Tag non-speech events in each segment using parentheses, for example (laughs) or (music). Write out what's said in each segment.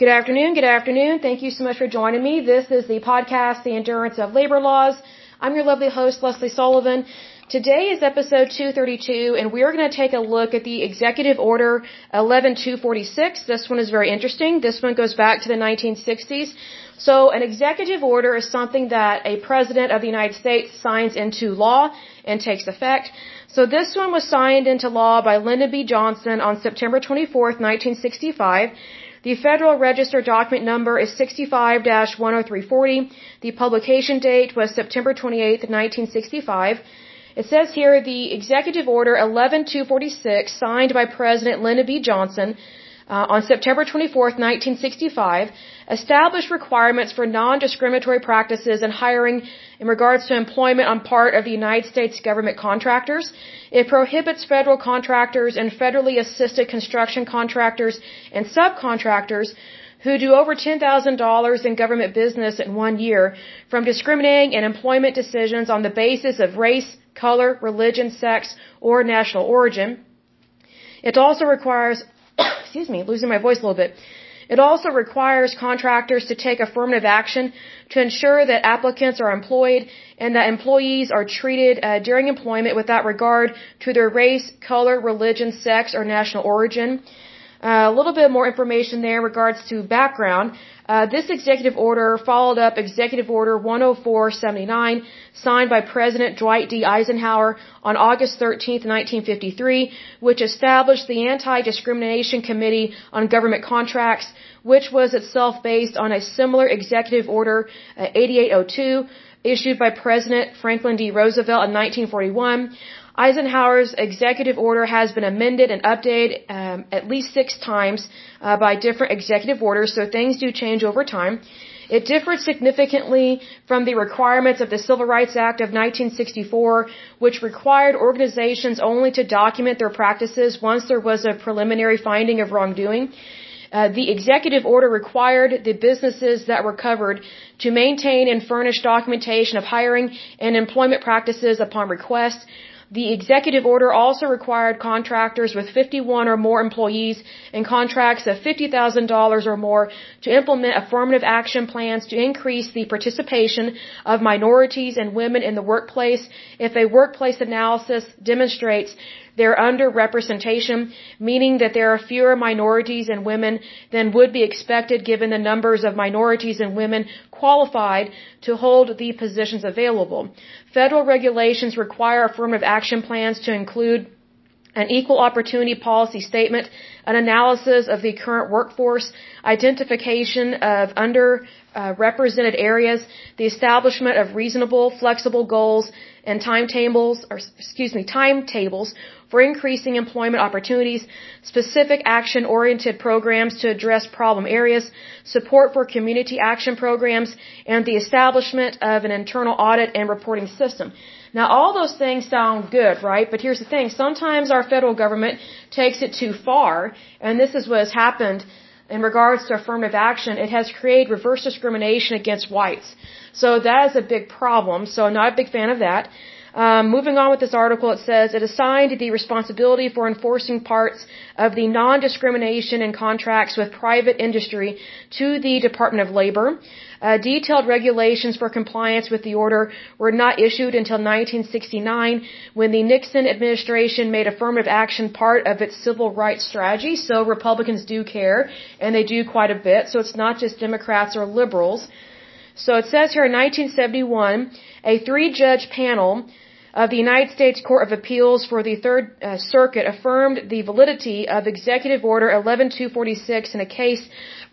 Good afternoon. Good afternoon. Thank you so much for joining me. This is the podcast, The Endurance of Labor Laws. I'm your lovely host, Lesley Sullivan. Today is episode 232, and we are going to take a look at the Executive Order 11246. This one is very interesting. This one goes back to the 1960s. So, an executive order is something that a president of the United States signs into law and takes effect. So, this one was signed into law by Lyndon B. Johnson on September 24th, 1965. The Federal Register document number is 65-10340. The publication date was September 28, 1965. It says here the Executive Order 11246 signed by President Lyndon B. Johnson uh, on September 24, 1965, established requirements for non-discriminatory practices in hiring in regards to employment on part of the United States government contractors. It prohibits federal contractors and federally assisted construction contractors and subcontractors who do over $10,000 in government business in one year from discriminating in employment decisions on the basis of race, color, religion, sex, or national origin. It also requires (coughs) excuse me, losing my voice a little bit. It also requires contractors to take affirmative action to ensure that applicants are employed and that employees are treated uh, during employment without regard to their race, color, religion, sex, or national origin. Uh, a little bit more information there in regards to background. Uh, this executive order followed up Executive Order 10479, signed by President Dwight D. Eisenhower on August 13, 1953, which established the Anti-Discrimination Committee on Government Contracts, which was itself based on a similar Executive Order uh, 8802 issued by President Franklin D. Roosevelt in 1941. Eisenhower's executive order has been amended and updated um, at least six times uh, by different executive orders, so things do change over time. It differed significantly from the requirements of the Civil Rights Act of 1964, which required organizations only to document their practices once there was a preliminary finding of wrongdoing. Uh, the executive order required the businesses that were covered to maintain and furnish documentation of hiring and employment practices upon request. The executive order also required contractors with 51 or more employees and contracts of $50,000 or more to implement affirmative action plans to increase the participation of minorities and women in the workplace if a workplace analysis demonstrates their underrepresentation, meaning that there are fewer minorities and women than would be expected given the numbers of minorities and women qualified to hold the positions available. Federal regulations require affirmative action plans to include an equal opportunity policy statement, an analysis of the current workforce, identification of underrepresented uh, areas, the establishment of reasonable, flexible goals and timetables, or excuse me, timetables for increasing employment opportunities, specific action-oriented programs to address problem areas, support for community action programs, and the establishment of an internal audit and reporting system. Now all those things sound good, right? But here's the thing, sometimes our federal government takes it too far, and this is what has happened in regards to affirmative action, it has created reverse discrimination against whites. So that is a big problem. So I'm not a big fan of that. Um, moving on with this article, it says it assigned the responsibility for enforcing parts of the non-discrimination in contracts with private industry to the Department of Labor. Uh, detailed regulations for compliance with the order were not issued until 1969 when the Nixon administration made affirmative action part of its civil rights strategy. So Republicans do care and they do quite a bit. So it's not just Democrats or liberals. So it says here in 1971, a three judge panel of the United States Court of Appeals for the Third uh, Circuit affirmed the validity of Executive Order 11246 in a case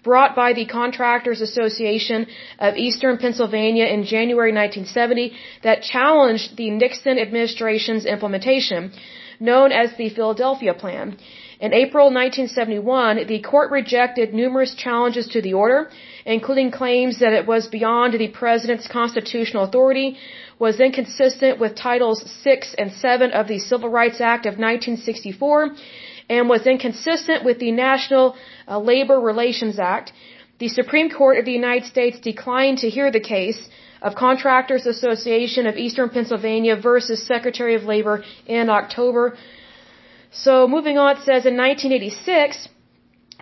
brought by the Contractors Association of Eastern Pennsylvania in January 1970 that challenged the Nixon administration's implementation, known as the Philadelphia Plan. In April 1971, the court rejected numerous challenges to the order, including claims that it was beyond the president's constitutional authority, was inconsistent with Titles 6 and 7 of the Civil Rights Act of 1964, and was inconsistent with the National uh, Labor Relations Act. The Supreme Court of the United States declined to hear the case of Contractors Association of Eastern Pennsylvania versus Secretary of Labor in October. So moving on, it says in 1986,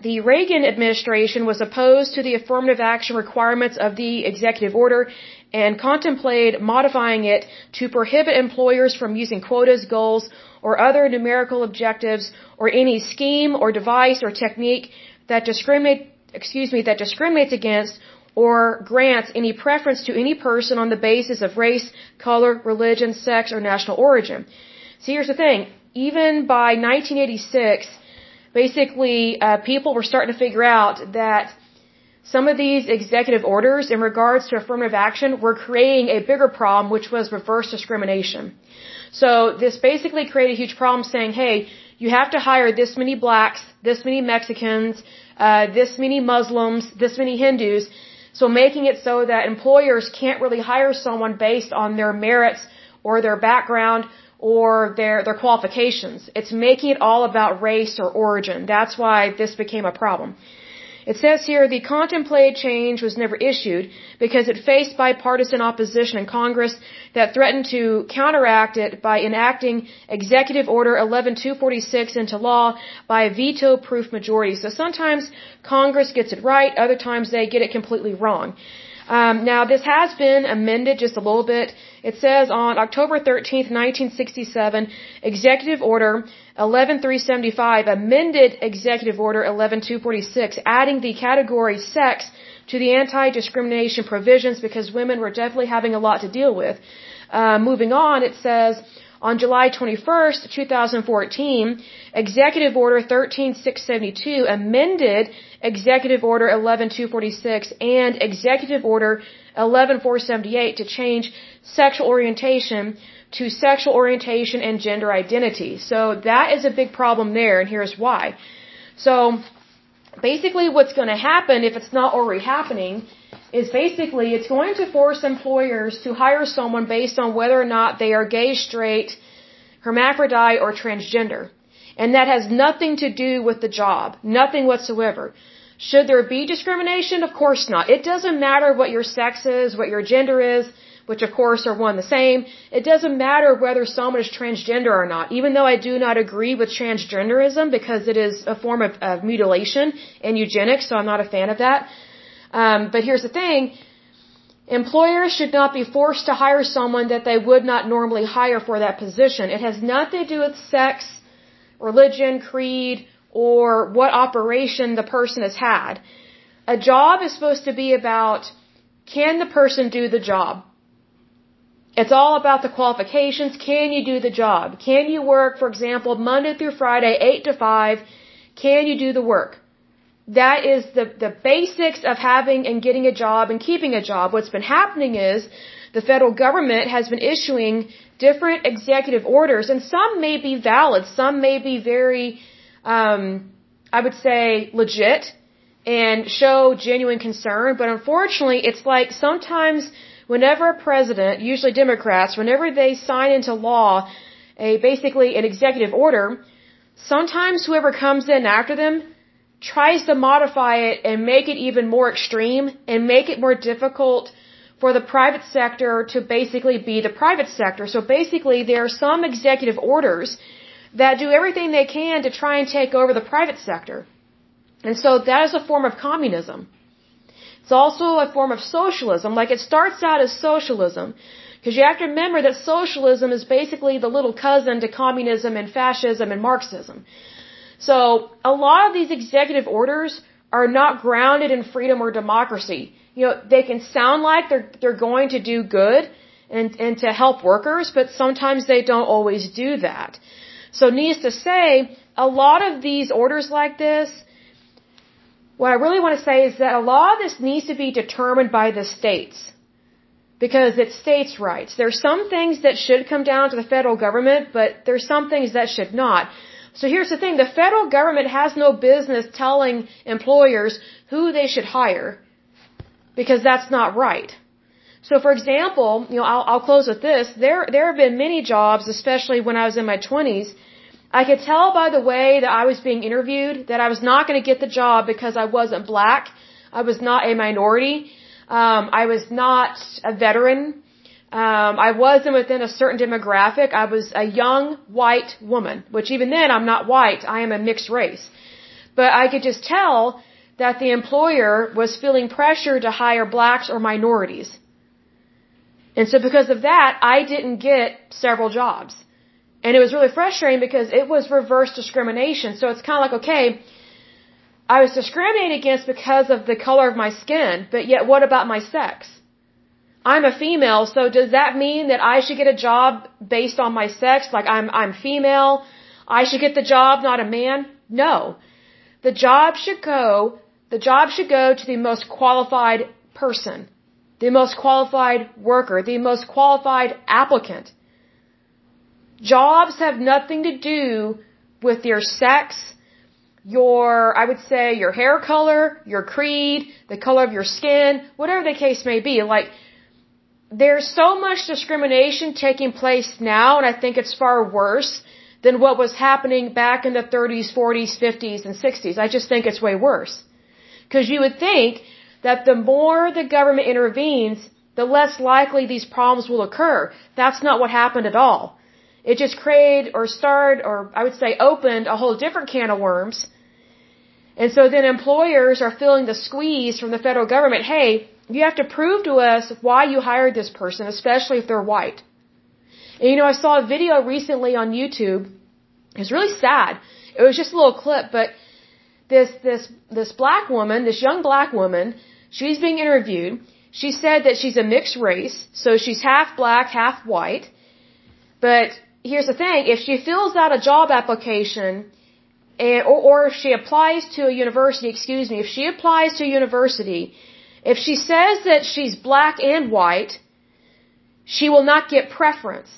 the Reagan administration was opposed to the affirmative action requirements of the executive order and contemplated modifying it to prohibit employers from using quotas, goals, or other numerical objectives or any scheme or device or technique that discriminate excuse me that discriminates against or grants any preference to any person on the basis of race, color, religion, sex, or national origin. See, here's the thing. Even by 1986, basically, uh, people were starting to figure out that some of these executive orders in regards to affirmative action were creating a bigger problem, which was reverse discrimination. So this basically created a huge problem saying, hey, you have to hire this many blacks, this many Mexicans, uh, this many Muslims, this many Hindus, so making it so that employers can't really hire someone based on their merits or their background or their, their qualifications. It's making it all about race or origin. That's why this became a problem. It says here the contemplated change was never issued because it faced bipartisan opposition in Congress that threatened to counteract it by enacting Executive Order 11246 into law by a veto-proof majority. So sometimes Congress gets it right, other times they get it completely wrong. Um, now, this has been amended just a little bit. It says on October 13th, 1967, Executive Order 11375 amended Executive Order 11246, adding the category sex to the anti-discrimination provisions because women were definitely having a lot to deal with. Uh, moving on, it says on July 21st, 2014, Executive Order 13672 amended Executive Order 11246 and Executive Order 11478 to change sexual orientation to sexual orientation and gender identity. So that is a big problem there, and here's why. So basically what's going to happen if it's not already happening is basically it's going to force employers to hire someone based on whether or not they are gay, straight, hermaphrodite, or transgender. And that has nothing to do with the job. Nothing whatsoever. Should there be discrimination? Of course not. It doesn't matter what your sex is, what your gender is, which of course are one the same. It doesn't matter whether someone is transgender or not. Even though I do not agree with transgenderism because it is a form of, of mutilation and eugenics, so I'm not a fan of that. Um, but here's the thing. Employers should not be forced to hire someone that they would not normally hire for that position. It has nothing to do with sex, religion, creed, or what operation the person has had. A job is supposed to be about can the person do the job? It's all about the qualifications. Can you do the job? Can you work, for example, Monday through Friday, 8 to 5? Can you do the work? That is the, the basics of having and getting a job and keeping a job. What's been happening is the federal government has been issuing different executive orders, and some may be valid, some may be very, um, I would say, legit and show genuine concern, but unfortunately, it's like sometimes whenever a president, usually Democrats, whenever they sign into law a basically an executive order, sometimes whoever comes in after them tries to modify it and make it even more extreme and make it more difficult for the private sector to basically be the private sector. So basically there are some executive orders that do everything they can to try and take over the private sector. And so that is a form of communism. It's also a form of socialism. Like it starts out as socialism. Because you have to remember that socialism is basically the little cousin to communism and fascism and Marxism. So a lot of these executive orders are not grounded in freedom or democracy. You know, they can sound like they're they're going to do good and and to help workers, but sometimes they don't always do that. So needless to say, a lot of these orders like this, what I really want to say is that a lot of this needs to be determined by the states. Because it's states' rights. There's some things that should come down to the federal government, but there's some things that should not. So here's the thing, the federal government has no business telling employers who they should hire because that's not right. So for example, you know, I'll, I'll close with this. There, there have been many jobs, especially when I was in my 20s. I could tell by the way that I was being interviewed that I was not going to get the job because I wasn't black. I was not a minority. Um, I was not a veteran. Um, I wasn't within a certain demographic. I was a young white woman, which even then I'm not white. I am a mixed race. But I could just tell that the employer was feeling pressure to hire blacks or minorities. And so because of that, I didn't get several jobs. And it was really frustrating because it was reverse discrimination. So it's kind of like, okay, I was discriminated against because of the color of my skin, but yet what about my sex? I'm a female, so does that mean that I should get a job based on my sex? Like I'm, I'm female, I should get the job, not a man? No. The job should go, the job should go to the most qualified person, the most qualified worker, the most qualified applicant. Jobs have nothing to do with your sex, your, I would say, your hair color, your creed, the color of your skin, whatever the case may be. Like, there's so much discrimination taking place now, and I think it's far worse than what was happening back in the 30s, 40s, 50s, and 60s. I just think it's way worse. Because you would think that the more the government intervenes, the less likely these problems will occur. That's not what happened at all. It just created or started, or I would say opened a whole different can of worms. And so then employers are feeling the squeeze from the federal government. Hey, you have to prove to us why you hired this person, especially if they're white. And you know, I saw a video recently on YouTube. It was really sad. It was just a little clip, but this this this black woman, this young black woman, she's being interviewed. She said that she's a mixed race, so she's half black, half white. But here's the thing, if she fills out a job application and, or, or if she applies to a university, excuse me, if she applies to a university if she says that she's black and white, she will not get preference.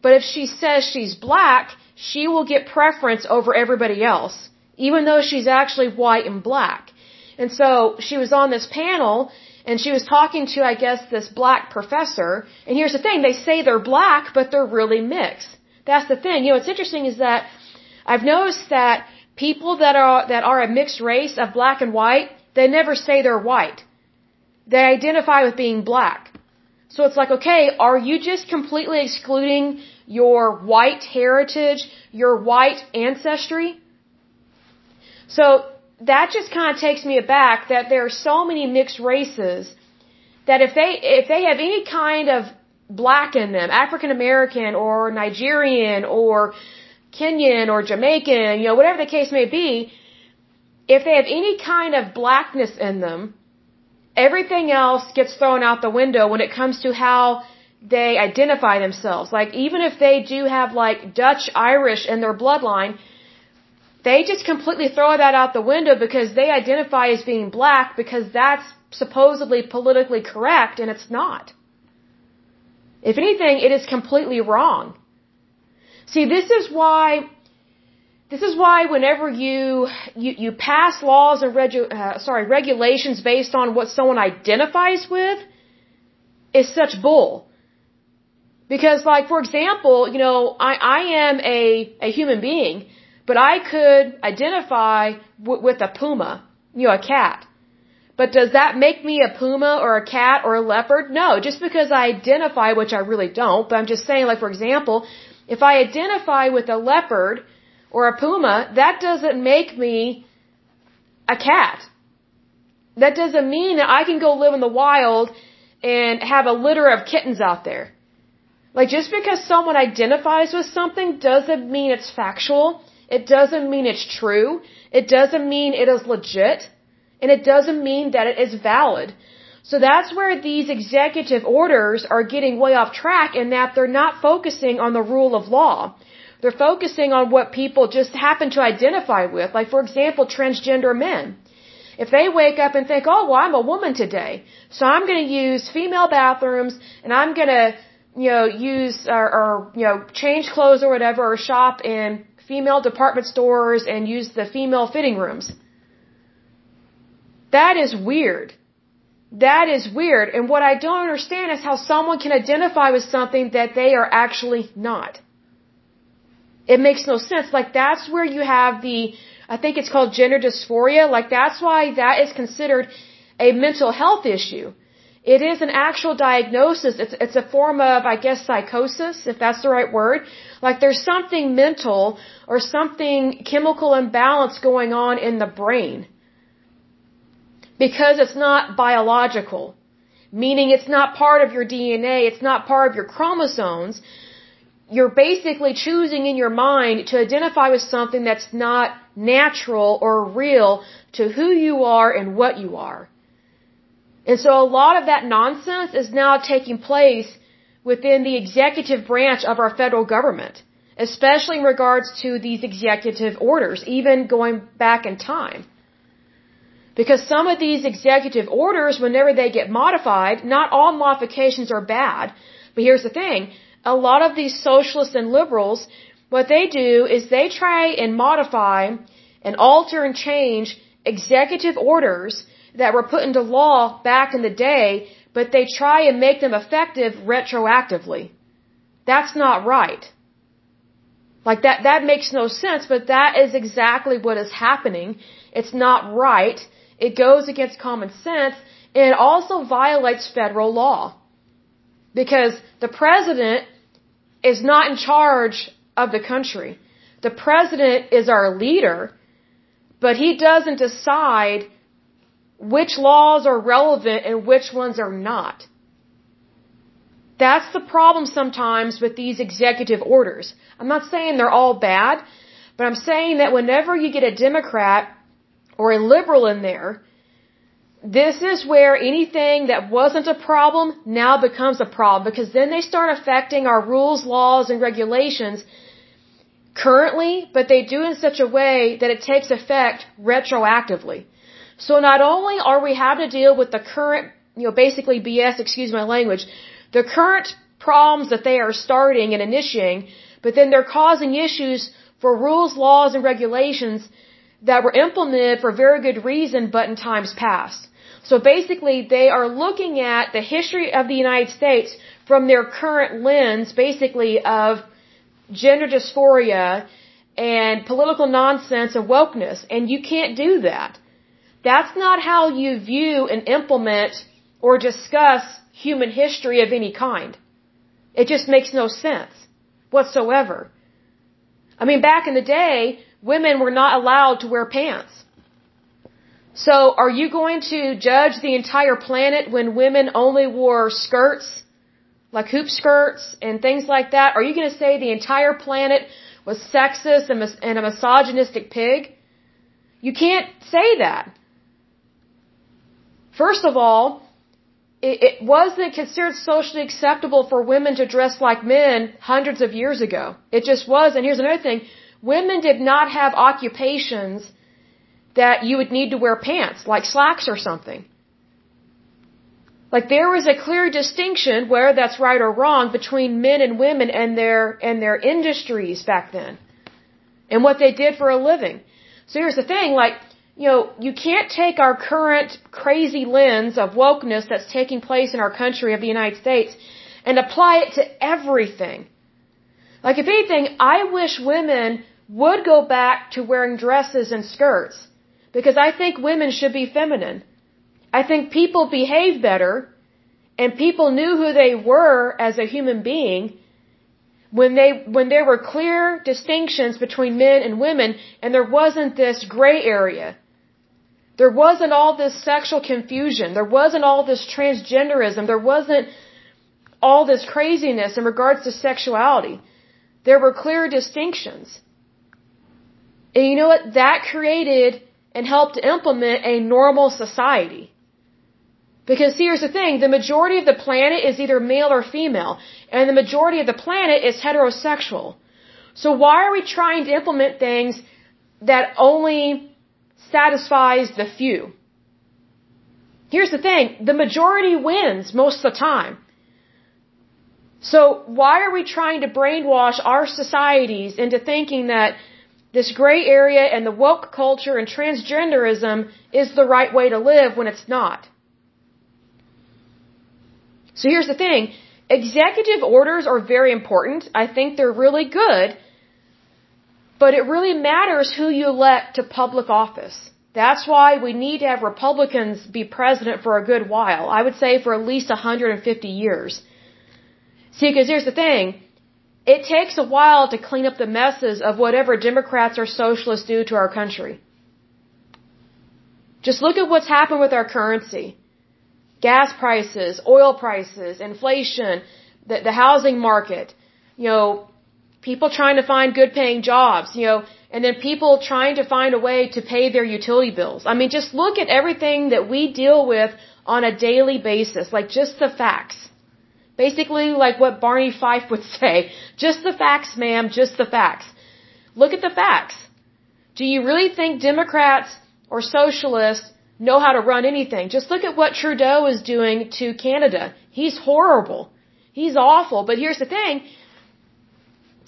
But if she says she's black, she will get preference over everybody else, even though she's actually white and black. And so she was on this panel and she was talking to, I guess, this black professor. And here's the thing, they say they're black, but they're really mixed. That's the thing. You know, what's interesting is that I've noticed that people that are, that are a mixed race of black and white, they never say they're white. They identify with being black. So it's like, okay, are you just completely excluding your white heritage, your white ancestry? So that just kind of takes me aback that there are so many mixed races that if they if they have any kind of black in them, African American or Nigerian or Kenyan or Jamaican, you know, whatever the case may be, if they have any kind of blackness in them, everything else gets thrown out the window when it comes to how they identify themselves. Like even if they do have like Dutch Irish in their bloodline, they just completely throw that out the window because they identify as being black because that's supposedly politically correct and it's not. If anything, it is completely wrong. See, this is why this is why whenever you you, you pass laws and regu, uh, sorry regulations based on what someone identifies with, is such bull. Because, like for example, you know, I I am a a human being, but I could identify w- with a puma, you know, a cat. But does that make me a puma or a cat or a leopard? No, just because I identify, which I really don't, but I'm just saying, like, for example, if I identify with a leopard, or a puma, that doesn't make me a cat. That doesn't mean that I can go live in the wild and have a litter of kittens out there. Like just because someone identifies with something doesn't mean it's factual. It doesn't mean it's true. It doesn't mean it is legit. And it doesn't mean that it is valid. So that's where these executive orders are getting way off track in that they're not focusing on the rule of law. They're focusing on what people just happen to identify with. Like, for example, transgender men. If they wake up and think, oh, well, I'm a woman today, so I'm going to use female bathrooms and I'm going to, you know, use or, or, you know, change clothes or whatever or shop in female department stores and use the female fitting rooms. That is weird. That is weird. And what I don't understand is how someone can identify with something that they are actually not. It makes no sense. Like that's where you have the, I think it's called gender dysphoria. Like that's why that is considered a mental health issue. It is an actual diagnosis. It's, it's a form of, I guess, psychosis, if that's the right word. Like there's something mental or something chemical imbalance going on in the brain. Because it's not biological. Meaning it's not part of your DNA, it's not part of your chromosomes. You're basically choosing in your mind to identify with something that's not natural or real to who you are and what you are. And so a lot of that nonsense is now taking place within the executive branch of our federal government, especially in regards to these executive orders, even going back in time. Because some of these executive orders, whenever they get modified, not all modifications are bad. But here's the thing. A lot of these socialists and liberals, what they do is they try and modify and alter and change executive orders that were put into law back in the day, but they try and make them effective retroactively. That's not right. Like that, that makes no sense, but that is exactly what is happening. It's not right. It goes against common sense, and it also violates federal law. Because the president is not in charge of the country. The president is our leader, but he doesn't decide which laws are relevant and which ones are not. That's the problem sometimes with these executive orders. I'm not saying they're all bad, but I'm saying that whenever you get a Democrat or a liberal in there, this is where anything that wasn't a problem now becomes a problem because then they start affecting our rules, laws, and regulations currently, but they do in such a way that it takes effect retroactively. So not only are we having to deal with the current, you know, basically BS, excuse my language, the current problems that they are starting and initiating, but then they're causing issues for rules, laws, and regulations that were implemented for very good reason, but in times past. So basically, they are looking at the history of the United States from their current lens, basically of gender dysphoria and political nonsense and wokeness, and you can't do that. That's not how you view and implement or discuss human history of any kind. It just makes no sense whatsoever. I mean, back in the day, women were not allowed to wear pants. So are you going to judge the entire planet when women only wore skirts, like hoop skirts and things like that? Are you going to say the entire planet was sexist and a misogynistic pig? You can't say that. First of all, it, it wasn't considered socially acceptable for women to dress like men hundreds of years ago. It just was. And here's another thing. Women did not have occupations that you would need to wear pants, like slacks or something. Like there was a clear distinction, whether that's right or wrong, between men and women and their and their industries back then, and what they did for a living. So here's the thing: like you know, you can't take our current crazy lens of wokeness that's taking place in our country of the United States and apply it to everything. Like, if anything, I wish women would go back to wearing dresses and skirts because I think women should be feminine. I think people behave better and people knew who they were as a human being when they when there were clear distinctions between men and women and there wasn't this gray area there wasn't all this sexual confusion. There wasn't all this transgenderism. There wasn't all this craziness in regards to sexuality. There were clear distinctions. And you know what? That created and helped implement a normal society. Because here's the thing, the majority of the planet is either male or female, and the majority of the planet is heterosexual. So why are we trying to implement things that only satisfies the few. Here's the thing, the majority wins most of the time. So why are we trying to brainwash our societies into thinking that this gray area and the woke culture and transgenderism is the right way to live when it's not? So here's the thing, executive orders are very important. I think they're really good but it really matters who you elect to public office. That's why we need to have Republicans be president for a good while. I would say for at least 150 years. See, because here's the thing. It takes a while to clean up the messes of whatever Democrats or socialists do to our country. Just look at what's happened with our currency. Gas prices, oil prices, inflation, the, the housing market, you know, people trying to find good paying jobs, you know, and then people trying to find a way to pay their utility bills. I mean, just look at everything that we deal with on a daily basis, like just the facts. Basically, like what Barney Fife would (laughs) say, just the facts, ma'am, just the facts. Look at the facts. Do you really think Democrats or socialists know how to run anything? Just look at what Trudeau is doing to Canada. He's horrible. He's awful. But here's the thing.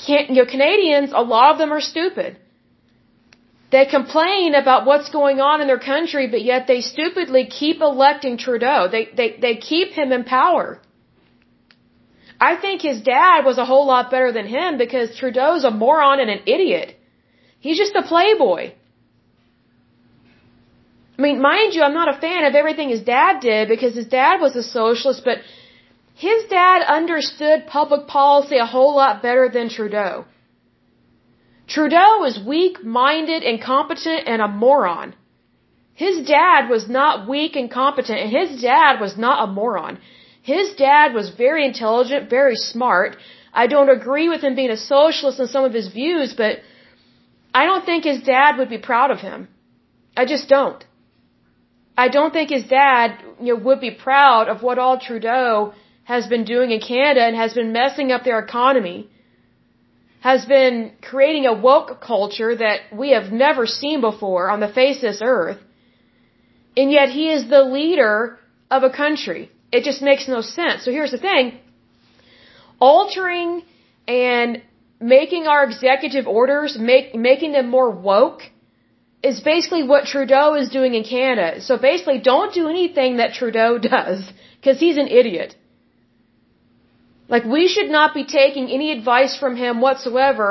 Can, you know, Canadians, a lot of them are stupid. They complain about what's going on in their country, but yet they stupidly keep electing Trudeau. They, they, they keep him in power. I think his dad was a whole lot better than him because Trudeau's a moron and an idiot. He's just a playboy. I mean, mind you, I'm not a fan of everything his dad did because his dad was a socialist, but his dad understood public policy a whole lot better than Trudeau. Trudeau was weak-minded, incompetent, and a moron. His dad was not weak and competent, and his dad was not a moron. His dad was very intelligent, very smart. I don't agree with him being a socialist in some of his views, but I don't think his dad would be proud of him. I just don't. I don't think his dad you know, would be proud of what all Trudeau has been doing in Canada and has been messing up their economy, has been creating a woke culture that we have never seen before on the face of this earth. And yet he is the leader of a country. It just makes no sense. So here's the thing. Altering and making our executive orders, make, making them more woke, is basically what Trudeau is doing in Canada. So basically, don't do anything that Trudeau (laughs) does, because he's an idiot. Like, we should not be taking any advice from him whatsoever,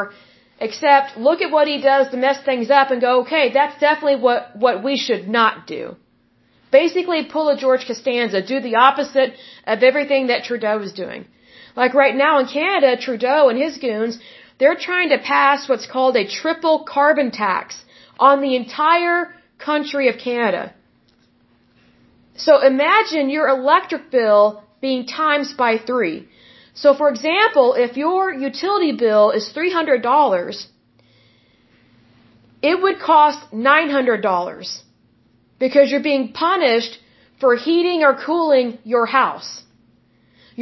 except look at what he does to mess things up and go, okay, that's definitely what, what we should not do. Basically, pull a George Costanza, do the opposite of everything that Trudeau is doing. Like right now in Canada, Trudeau and his goons, they're trying to pass what's called a triple carbon tax on the entire country of Canada. So imagine your electric bill being times by three. So for example, if your utility bill is $300, it would cost $900 because you're being punished for heating or cooling your house.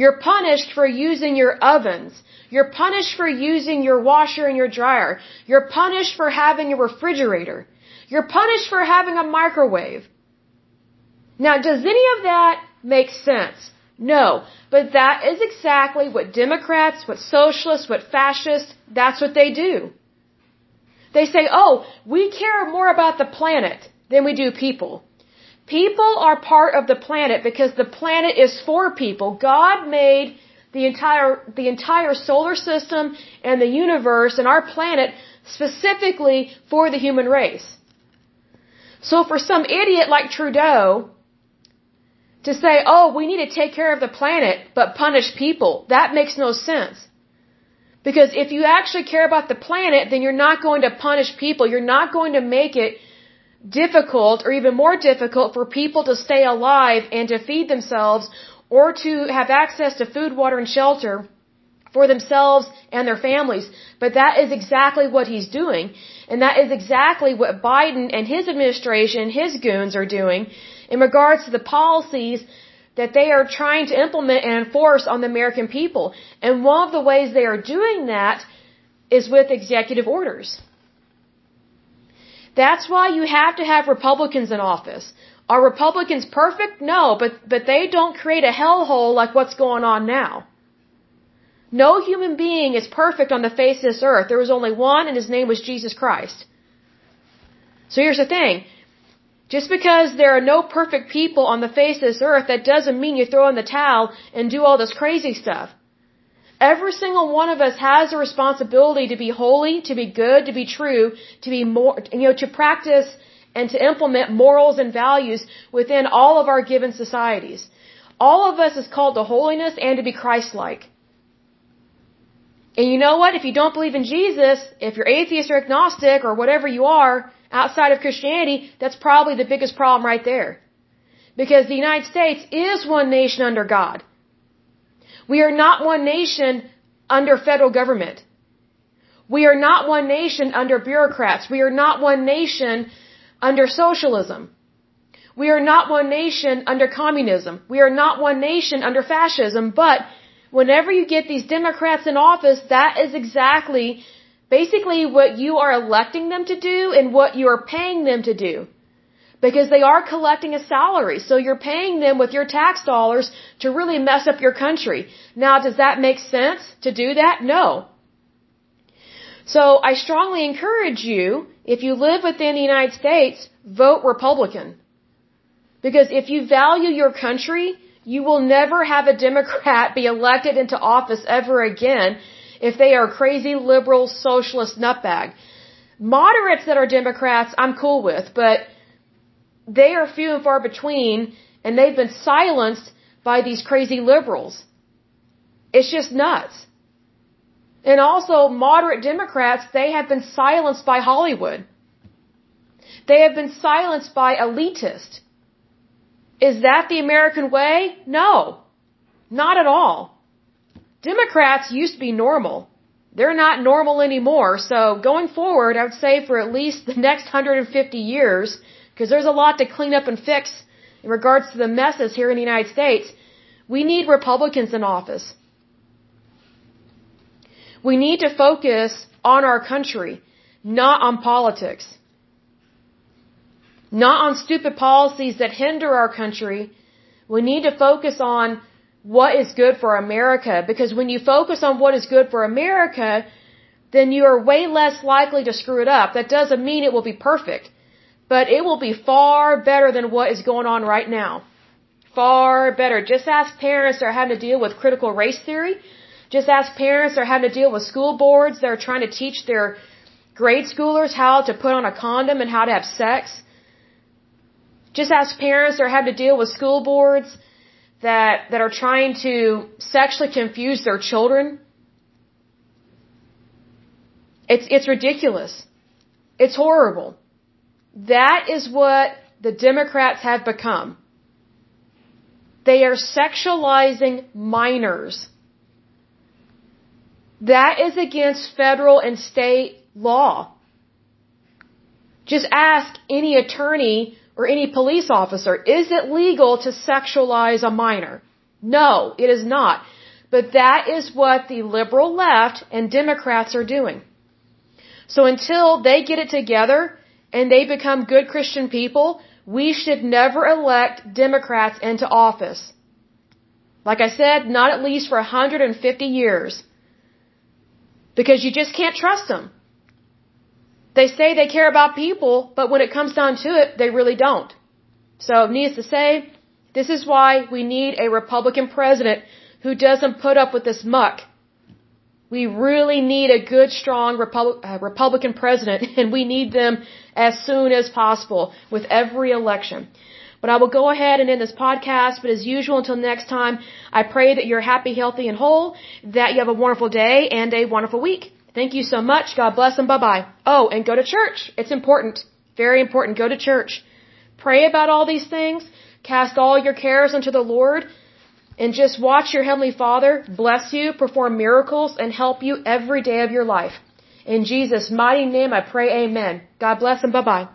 You're punished for using your ovens. You're punished for using your washer and your dryer. You're punished for having a refrigerator. You're punished for having a microwave. Now, does any of that make sense? No. But that is exactly what Democrats, what socialists, what fascists, that's what they do. They say, oh, we care more about the planet than we do people. People are part of the planet because the planet is for people. God made the entire, the entire solar system and the universe and our planet specifically for the human race. So for some idiot like Trudeau to say, oh, we need to take care of the planet but punish people, that makes no sense. Because if you actually care about the planet, then you're not going to punish people. You're not going to make it difficult or even more difficult for people to stay alive and to feed themselves or to have access to food, water, and shelter for themselves and their families. But that is exactly what he's doing. And that is exactly what Biden and his administration, his goons are doing in regards to the policies that they are trying to implement and enforce on the American people. And one of the ways they are doing that is with executive orders. That's why you have to have Republicans in office. Are Republicans perfect? No, but, but they don't create a hellhole like what's going on now. No human being is perfect on the face of this earth. There was only one and his name was Jesus Christ. So here's the thing. Just because there are no perfect people on the face of this earth, that doesn't mean you throw in the towel and do all this crazy stuff. Every single one of us has a responsibility to be holy, to be good, to be true, to be more, you know, to practice and to implement morals and values within all of our given societies. All of us is called to holiness and to be Christ-like. And you know what? If you don't believe in Jesus, if you're atheist or agnostic or whatever you are outside of Christianity, that's probably the biggest problem right there. Because the United States is one nation under God. We are not one nation under federal government. We are not one nation under bureaucrats. We are not one nation under socialism. We are not one nation under communism. We are not one nation under fascism. But whenever you get these Democrats in office, that is exactly basically what you are electing them to do and what you are paying them to do. Because they are collecting a salary. So you're paying them with your tax dollars to really mess up your country. Now, does that make sense to do that? No. So I strongly encourage you, if you live within the United States, vote Republican. Because if you value your country, you will never have a Democrat be elected into office ever again if they are crazy liberal socialist nutbag. Moderates that are Democrats, I'm cool with, but they are few and far between, and they've been silenced by these crazy liberals. It's just nuts. And also, moderate Democrats, they have been silenced by Hollywood. They have been silenced by elitists. Is that the American way? No. Not at all. Democrats used to be normal. They're not normal anymore. So going forward, I would say for at least the next 150 years, because there's a lot to clean up and fix in regards to the messes here in the United States, we need Republicans in office. We need to focus on our country, not on politics. Not on stupid policies that hinder our country. We need to focus on what is good for America because when you focus on what is good for America, then you are way less likely to screw it up. That doesn't mean it will be perfect, but it will be far better than what is going on right now. Far better. Just ask parents that are having to deal with critical race theory just ask parents that are having to deal with school boards that are trying to teach their grade schoolers how to put on a condom and how to have sex. Just ask parents that are having to deal with school boards that, that are trying to sexually confuse their children. It's, it's ridiculous. It's horrible. That is what the Democrats have become. They are sexualizing minors. That is against federal and state law. Just ask any attorney or any police officer, is it legal to sexualize a minor? No, it is not. But that is what the liberal left and Democrats are doing. So until they get it together and they become good Christian people, we should never elect Democrats into office. Like I said, not at least for 150 years. Because you just can't trust them. They say they care about people, but when it comes down to it, they really don't. So, needless to say, this is why we need a Republican president who doesn't put up with this muck. We really need a good, strong Repub- uh, Republican president, (laughs) and we need them as soon as possible with every election. But I will go ahead and end this podcast. But as usual, until next time, I pray that you're happy, healthy, and whole, that you have a wonderful day and a wonderful week. Thank you so much. God bless and bye bye. Oh, and go to church. It's important. Very important. Go to church. Pray about all these things. Cast all your cares unto the Lord. And just watch your Heavenly Father bless you, perform miracles, and help you every day of your life. In Jesus' mighty name, I pray amen. God bless and bye bye.